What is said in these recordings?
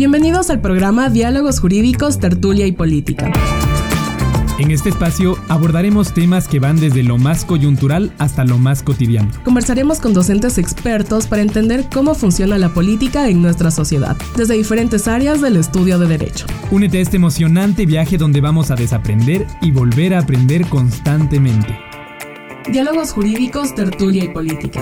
Bienvenidos al programa Diálogos Jurídicos, Tertulia y Política. En este espacio abordaremos temas que van desde lo más coyuntural hasta lo más cotidiano. Conversaremos con docentes expertos para entender cómo funciona la política en nuestra sociedad, desde diferentes áreas del estudio de derecho. Únete a este emocionante viaje donde vamos a desaprender y volver a aprender constantemente. Diálogos jurídicos, tertulia y política.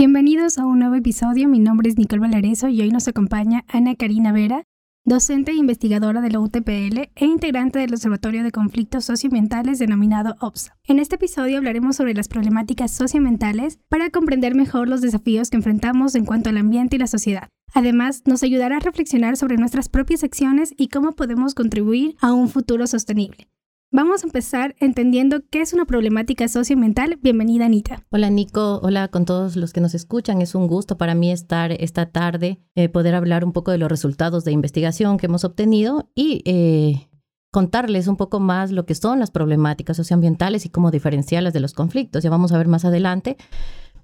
Bienvenidos a un nuevo episodio. Mi nombre es Nicole Valareso y hoy nos acompaña Ana Karina Vera, docente e investigadora de la UTPL e integrante del Observatorio de Conflictos Socioambientales denominado OPSA. En este episodio hablaremos sobre las problemáticas socioambientales para comprender mejor los desafíos que enfrentamos en cuanto al ambiente y la sociedad. Además, nos ayudará a reflexionar sobre nuestras propias acciones y cómo podemos contribuir a un futuro sostenible. Vamos a empezar entendiendo qué es una problemática socioambiental. Bienvenida, Anita. Hola, Nico. Hola con todos los que nos escuchan. Es un gusto para mí estar esta tarde, eh, poder hablar un poco de los resultados de investigación que hemos obtenido y eh, contarles un poco más lo que son las problemáticas socioambientales y cómo diferenciarlas de los conflictos. Ya vamos a ver más adelante.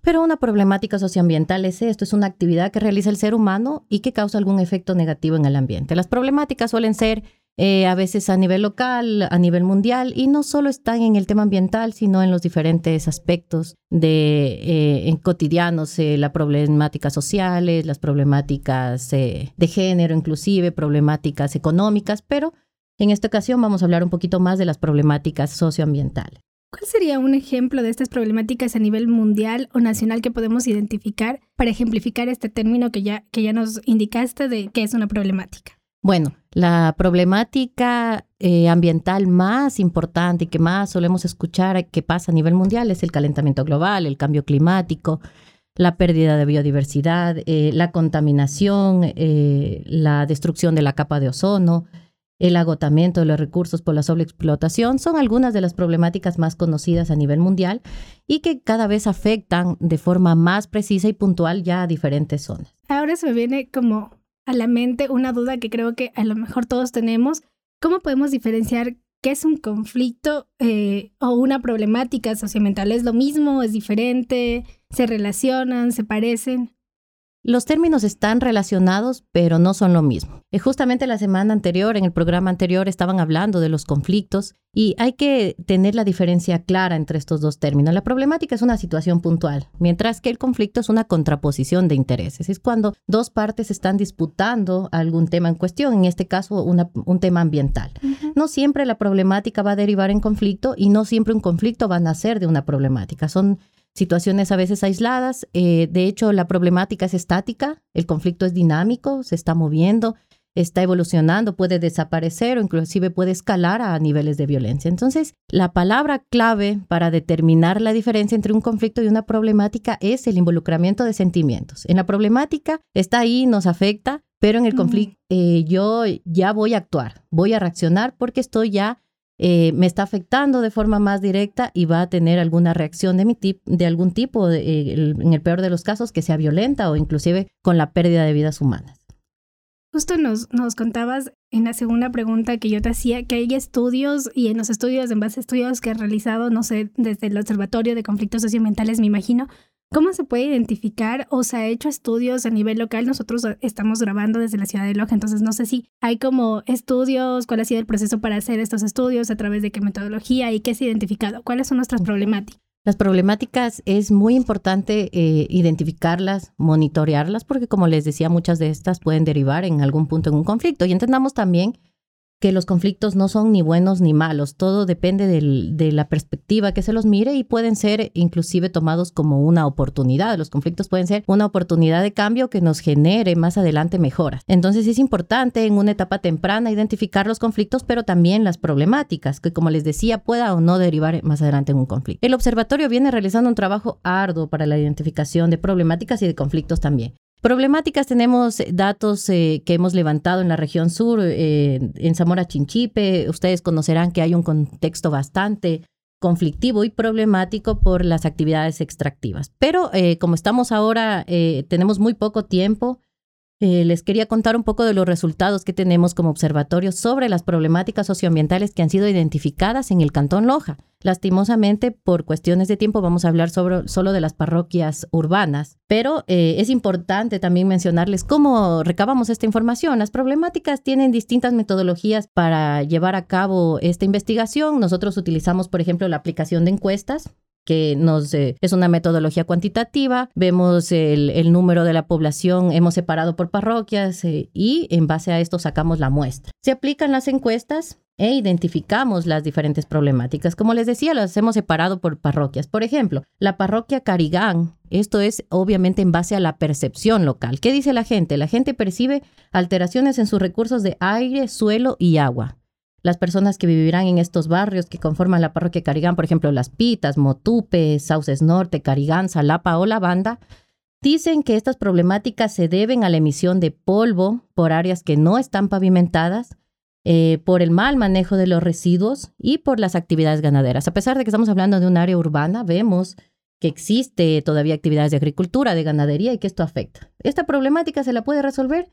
Pero una problemática socioambiental es esto, es una actividad que realiza el ser humano y que causa algún efecto negativo en el ambiente. Las problemáticas suelen ser eh, a veces a nivel local, a nivel mundial, y no solo están en el tema ambiental, sino en los diferentes aspectos de eh, cotidianos, eh, las problemáticas sociales, las problemáticas de género, inclusive problemáticas económicas, pero en esta ocasión vamos a hablar un poquito más de las problemáticas socioambientales. ¿Cuál sería un ejemplo de estas problemáticas a nivel mundial o nacional que podemos identificar para ejemplificar este término que ya, que ya nos indicaste de qué es una problemática? Bueno, la problemática eh, ambiental más importante y que más solemos escuchar que pasa a nivel mundial es el calentamiento global, el cambio climático, la pérdida de biodiversidad, eh, la contaminación, eh, la destrucción de la capa de ozono, el agotamiento de los recursos por la sobreexplotación son algunas de las problemáticas más conocidas a nivel mundial y que cada vez afectan de forma más precisa y puntual ya a diferentes zonas. Ahora se me viene como a la mente una duda que creo que a lo mejor todos tenemos. ¿Cómo podemos diferenciar qué es un conflicto eh, o una problemática socioambiental? ¿Es lo mismo? ¿Es diferente? ¿Se relacionan? ¿Se parecen? Los términos están relacionados, pero no son lo mismo. Y justamente la semana anterior, en el programa anterior, estaban hablando de los conflictos y hay que tener la diferencia clara entre estos dos términos. La problemática es una situación puntual, mientras que el conflicto es una contraposición de intereses. Es cuando dos partes están disputando algún tema en cuestión, en este caso un tema ambiental. No siempre la problemática va a derivar en conflicto y no siempre un conflicto va a nacer de una problemática. Son situaciones a veces aisladas. Eh, de hecho, la problemática es estática, el conflicto es dinámico, se está moviendo, está evolucionando, puede desaparecer o inclusive puede escalar a niveles de violencia. Entonces, la palabra clave para determinar la diferencia entre un conflicto y una problemática es el involucramiento de sentimientos. En la problemática está ahí, nos afecta, pero en el conflicto eh, yo ya voy a actuar, voy a reaccionar porque estoy ya eh, me está afectando de forma más directa y va a tener alguna reacción de, mi de algún tipo, eh, en el peor de los casos, que sea violenta o inclusive con la pérdida de vidas humanas. Justo nos, nos contabas en la segunda pregunta que yo te hacía que hay estudios y en los estudios, en base a estudios que he realizado, no sé, desde el Observatorio de Conflictos Socioambientales, me imagino, ¿Cómo se puede identificar o se ha hecho estudios a nivel local? Nosotros estamos grabando desde la ciudad de Loja, entonces no sé si hay como estudios, cuál ha sido el proceso para hacer estos estudios, a través de qué metodología y qué se ha identificado, cuáles son nuestras problemáticas. Las problemáticas es muy importante eh, identificarlas, monitorearlas, porque como les decía, muchas de estas pueden derivar en algún punto en un conflicto. Y entendamos también que los conflictos no son ni buenos ni malos, todo depende de la perspectiva que se los mire y pueden ser inclusive tomados como una oportunidad. Los conflictos pueden ser una oportunidad de cambio que nos genere más adelante mejoras. Entonces es importante en una etapa temprana identificar los conflictos, pero también las problemáticas, que como les decía, pueda o no derivar más adelante en un conflicto. El observatorio viene realizando un trabajo arduo para la identificación de problemáticas y de conflictos también. Problemáticas tenemos eh, datos eh, que hemos levantado en la región sur, eh, en Zamora Chinchipe. Ustedes conocerán que hay un contexto bastante conflictivo y problemático por las actividades extractivas. Pero como estamos ahora, tenemos muy poco tiempo eh, les quería contar un poco de los resultados que tenemos como observatorio sobre las problemáticas socioambientales que han sido identificadas en el Cantón Loja. Lastimosamente, por cuestiones de tiempo, vamos a hablar solo de las parroquias urbanas, pero eh, es importante también mencionarles cómo recabamos esta información. Las problemáticas tienen distintas metodologías para llevar a cabo esta investigación. Nosotros utilizamos, por ejemplo, la aplicación de encuestas que nos eh, es una metodología cuantitativa. Vemos el, número de la población, hemos separado por parroquias eh, y en base a esto sacamos la muestra. Se aplican las encuestas e identificamos las diferentes problemáticas. Como les decía, las hemos separado por parroquias. Por ejemplo, la parroquia Carigán, esto es obviamente en base a la percepción local. ¿Qué dice la gente? La gente percibe alteraciones en sus recursos de aire, suelo y agua las personas que vivirán en estos barrios que conforman la parroquia Carigán, por ejemplo, Las Pitas, Motupe, Sauces Norte, Carigán, Salapa o La Banda, dicen que estas problemáticas se deben a la emisión de polvo por áreas que no están pavimentadas, eh, por el mal manejo de los residuos y por las actividades ganaderas. A pesar de que estamos hablando de un área urbana, vemos que existe todavía actividades de agricultura, de ganadería y que esto afecta. Esta problemática se la puede resolver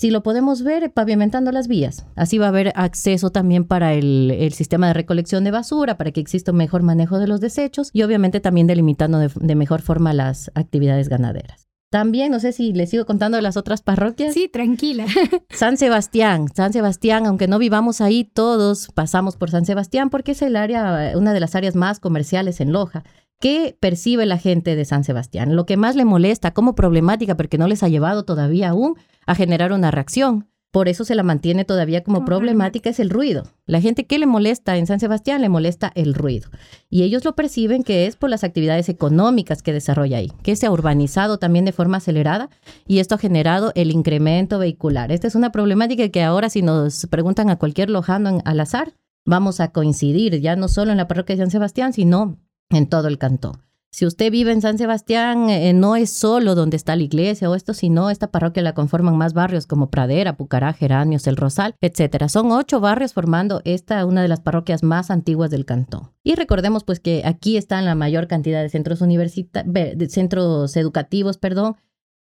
si lo podemos ver, pavimentando las vías. Así va a haber acceso también para el, sistema de recolección de basura, para que exista un mejor manejo de los desechos y obviamente también delimitando de, mejor forma las actividades ganaderas. También, no sé si les sigo contando de las otras parroquias. Sí, tranquila. San Sebastián, San Sebastián, aunque no vivamos ahí, todos pasamos por San Sebastián porque es el área, una de las áreas más comerciales en Loja. ¿Qué percibe la gente de San Sebastián? Lo que más le molesta como problemática, porque no les ha llevado todavía aún a generar una reacción. Por eso se la mantiene todavía como problemática, es el ruido. La gente que le molesta en San Sebastián le molesta el ruido. Y ellos lo perciben que es por las actividades económicas que desarrolla ahí, que se ha urbanizado también de forma acelerada y esto ha generado el incremento vehicular. Esta es una problemática que ahora si nos preguntan a cualquier lojano al azar, vamos a coincidir ya no solo en la parroquia de San Sebastián, sino en todo el cantón. Si usted vive en San Sebastián, eh, no es solo donde está la iglesia o esto, sino esta parroquia la conforman más barrios como Pradera, Pucará, Geranios, El Rosal, etcétera. Son ocho barrios formando esta una de las parroquias más antiguas del cantón. Y recordemos pues que aquí están la mayor cantidad de centros de centros educativos, perdón,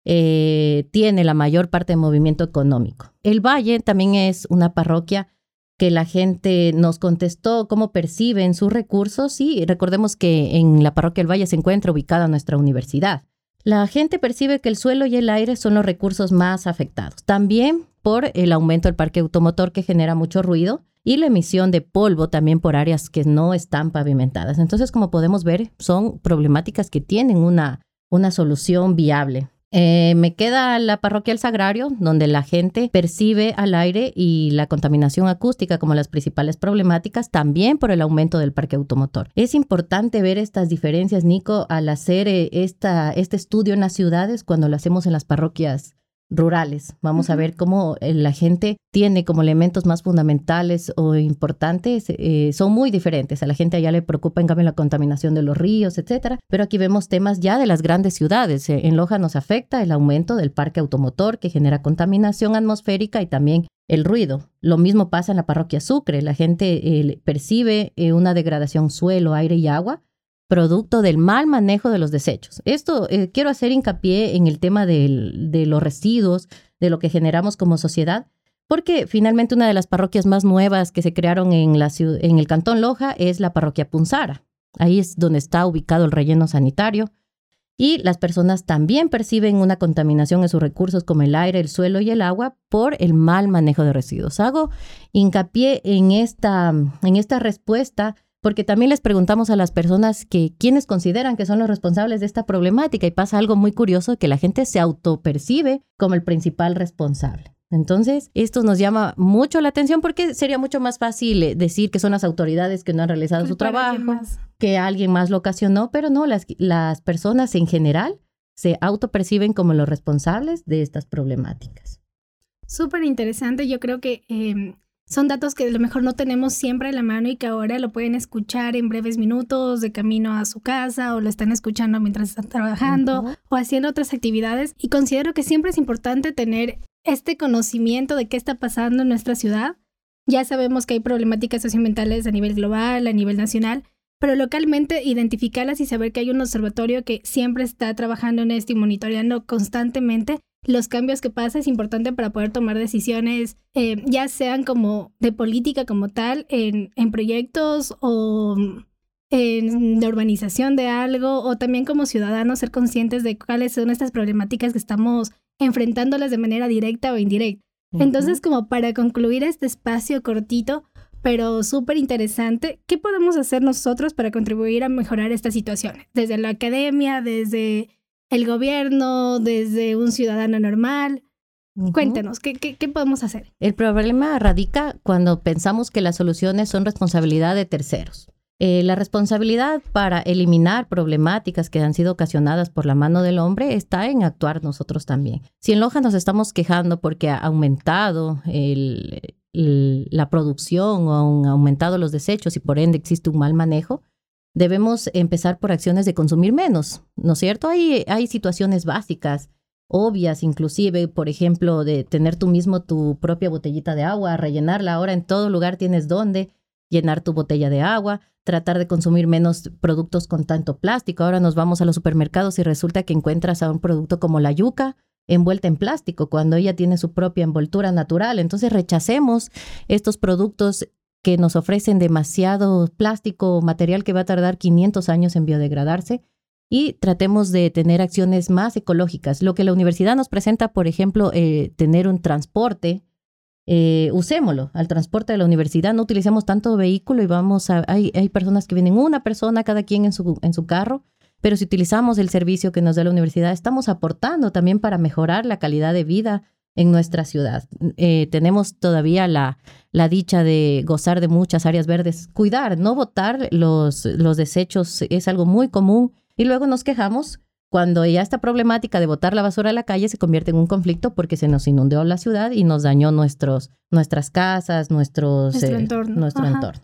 eh, tiene la mayor parte de movimiento económico. El Valle también es una parroquia que la gente nos contestó cómo perciben sus recursos y recordemos que en la parroquia del Valle se encuentra ubicada nuestra universidad. La gente percibe que el suelo y el aire son los recursos más afectados, también por el aumento del parque automotor que genera mucho ruido y la emisión de polvo también por áreas que no están pavimentadas. Entonces, como podemos ver, son problemáticas que tienen una, una solución viable. Eh, me queda la parroquia El Sagrario, donde la gente percibe al aire y la contaminación acústica como las principales problemáticas, también por el aumento del parque automotor. Es importante ver estas diferencias, Nico, al hacer eh, esta, este estudio en las ciudades cuando lo hacemos en las parroquias rurales. Vamos a ver cómo eh, la gente tiene como elementos más fundamentales o importantes, eh, son muy diferentes. A la gente allá le preocupa en cambio la contaminación de los ríos, etcétera. Pero aquí vemos temas ya de las grandes ciudades. Eh, en Loja nos afecta el aumento del parque automotor que genera contaminación atmosférica y también el ruido. Lo mismo pasa en la parroquia Sucre. La gente percibe una degradación suelo, aire y agua producto del mal manejo de los desechos. Esto eh, quiero hacer hincapié en el tema de los residuos, de lo que generamos como sociedad, porque finalmente una de las parroquias más nuevas que se crearon en, en el Cantón Loja es la parroquia Punzara. Ahí es donde está ubicado el relleno sanitario. Y las personas también perciben una contaminación en sus recursos como el aire, el suelo y el agua por el mal manejo de residuos. Hago hincapié en esta, en esta respuesta porque también les preguntamos a las personas que quienes consideran que son los responsables de esta problemática y pasa algo muy curioso que la gente se autopercibe como el principal responsable. Entonces, esto nos llama mucho la atención porque sería mucho más fácil eh, decir que son las autoridades que no han realizado su trabajo, que alguien más lo ocasionó, pero no, las, las personas en general se autoperciben como los responsables de estas problemáticas. Súper interesante, yo creo que em, son datos que a lo mejor no tenemos siempre a la mano y que ahora lo pueden escuchar en breves minutos de camino a su casa o lo están escuchando mientras están trabajando o haciendo otras actividades. Y considero que siempre es importante tener este conocimiento de qué está pasando en nuestra ciudad. Ya sabemos que hay problemáticas socioambientales a nivel global, a nivel nacional, pero localmente identificarlas y saber que hay un observatorio que siempre está trabajando en esto y monitoreando constantemente los cambios que pasa es importante para poder tomar decisiones, eh, ya sean como de política como tal, en, en proyectos o en la urbanización de algo, o también como ciudadanos ser conscientes de cuáles son estas problemáticas que estamos enfrentándolas de manera directa o indirecta. Entonces, como para concluir este espacio cortito, pero súper interesante. ¿Qué podemos hacer nosotros para contribuir a mejorar esta situación? Desde la academia, desde el gobierno, desde un ciudadano normal. Cuéntenos, ¿qué, ¿qué, podemos hacer? El problema radica cuando pensamos que las soluciones son responsabilidad de terceros. Eh, la responsabilidad para eliminar problemáticas que han sido ocasionadas por la mano del hombre está en actuar nosotros también. Si en Loja nos estamos quejando porque ha aumentado el, la producción o han aumentado los desechos y por ende existe un mal manejo, debemos empezar por acciones de consumir menos, ¿no es cierto? Hay, situaciones básicas, obvias inclusive, por ejemplo, de tener tú mismo tu propia botellita de agua, rellenarla. Ahora en todo lugar tienes donde llenar tu botella de agua, tratar de consumir menos productos con tanto plástico. Ahora nos vamos a los supermercados y resulta que encuentras a un producto como la yuca envuelta en plástico cuando ella tiene su propia envoltura natural. Entonces rechacemos estos productos que nos ofrecen demasiado plástico, material que va a tardar 500 años en biodegradarse y tratemos de tener acciones más ecológicas. Lo que la universidad nos presenta, por ejemplo, eh, tener un transporte, eh, usémoslo al transporte de la universidad, no utilicemos tanto vehículo y vamos a, hay, hay personas que vienen una persona cada quien en su, en su carro pero si utilizamos el servicio que nos da la universidad, estamos aportando también para mejorar la calidad de vida en nuestra ciudad. Eh, tenemos todavía la, la dicha de gozar de muchas áreas verdes. Cuidar, no botar los, los desechos es algo muy común y luego nos quejamos cuando ya esta problemática de botar la basura a la calle se convierte en un conflicto porque se nos inundó la ciudad y nos dañó nuestros, nuestras casas, nuestros, nuestro eh, entorno. Nuestro entorno.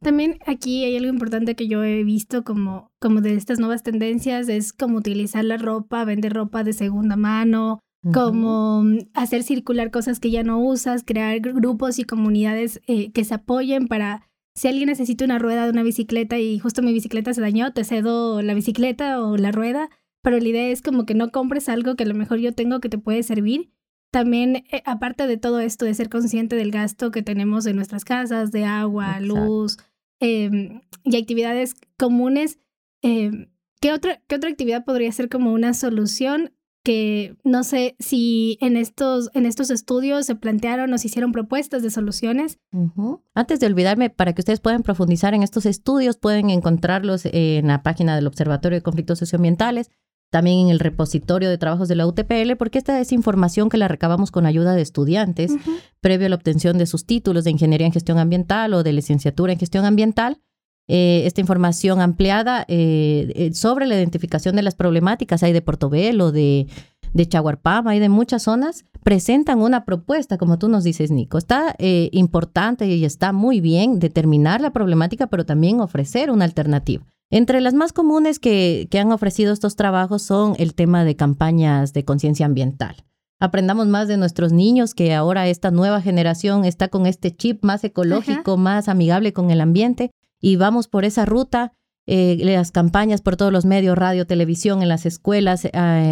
También aquí hay algo importante que yo he visto como, como de estas nuevas tendencias, es como utilizar la ropa, vender ropa de segunda mano, como hacer circular cosas que ya no usas, crear grupos y comunidades eh, que se apoyen para si alguien necesita una rueda de una bicicleta y justo mi bicicleta se dañó, te cedo la bicicleta o la rueda, pero la idea es como que no compres algo que a lo mejor yo tengo que te puede servir. También, eh, aparte de todo esto, de ser consciente del gasto que tenemos en nuestras casas, de agua, luz em, y actividades comunes, em, ¿qué, otra, ¿qué otra actividad podría ser como una solución? Que no sé si en estos, en estos estudios se plantearon o se hicieron propuestas de soluciones. Antes de olvidarme, para que ustedes puedan profundizar en estos estudios, pueden encontrarlos en la página del Observatorio de Conflictos Socioambientales también en el repositorio de trabajos de la UTPL, porque esta es información que la recabamos con ayuda de estudiantes previo a la obtención de sus títulos de Ingeniería en Gestión Ambiental o de licenciatura en Gestión Ambiental. Eh, esta información ampliada eh, eh, sobre la identificación de las problemáticas hay de Portobelo, de, de Chaguarpama, hay de muchas zonas, presentan una propuesta, como tú nos dices, Nico. Está importante y está muy bien determinar la problemática, pero también ofrecer una alternativa. Entre las más comunes que, han ofrecido estos trabajos son el tema de campañas de conciencia ambiental. Aprendamos más de nuestros niños que ahora esta nueva generación está con este chip más ecológico, más amigable con el ambiente y vamos por esa ruta eh, las campañas por todos los medios, radio, televisión, en las escuelas, eh,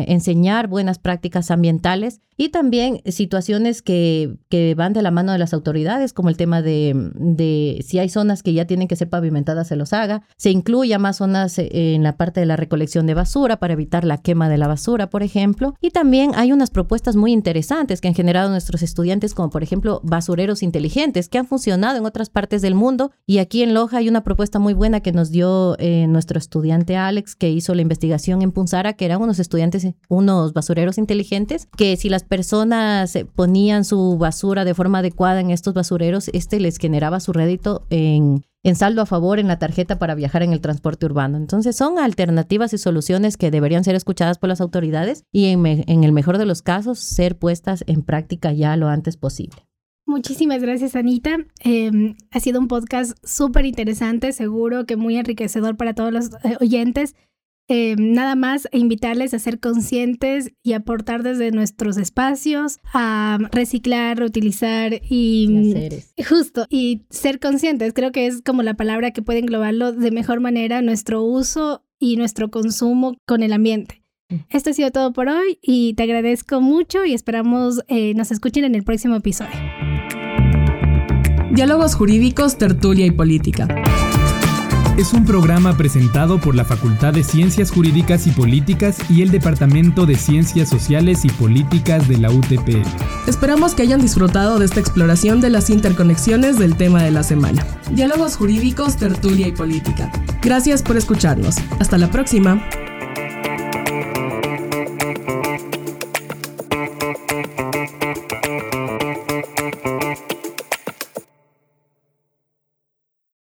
enseñar buenas prácticas ambientales y también situaciones que, que, van de la mano de las autoridades, como el tema de, de, si hay zonas que ya tienen que ser pavimentadas, se los haga. Se incluya más zonas eh, en la parte de la recolección de basura para evitar la quema de la basura, por ejemplo. Y también hay unas propuestas muy interesantes que han generado nuestros estudiantes, como por ejemplo basureros inteligentes, que han funcionado en otras partes del mundo. Y aquí en Loja hay una propuesta muy buena que nos dio eh, nuestro estudiante Alex, que hizo la investigación en Punzara, que eran unos estudiantes, unos basureros inteligentes, que si las personas ponían su basura de forma adecuada en estos basureros, este les generaba su rédito en, en saldo a favor en la tarjeta para viajar en el transporte urbano. Entonces son alternativas y soluciones que deberían ser escuchadas por las autoridades y en el mejor de los casos ser puestas en práctica ya lo antes posible. Muchísimas gracias, Anita. Em, ha sido un podcast súper interesante, seguro que muy enriquecedor para todos los eh, oyentes. Eh, nada más invitarles a ser conscientes y aportar desde nuestros espacios, a reciclar, reutilizar y justo, y ser conscientes. Creo que es como la palabra que puede englobarlo de mejor manera nuestro uso y nuestro consumo con el ambiente. Esto ha sido todo por hoy y te agradezco mucho y esperamos eh, nos escuchen en el próximo episodio. Diálogos jurídicos, tertulia y política es un programa presentado por la Facultad de Ciencias Jurídicas y Políticas y el Departamento de Ciencias Sociales y Políticas de la UTP. Esperamos que hayan disfrutado de esta exploración de las interconexiones del tema de la semana. Diálogos jurídicos, tertulia y política. Gracias por escucharnos. Hasta la próxima.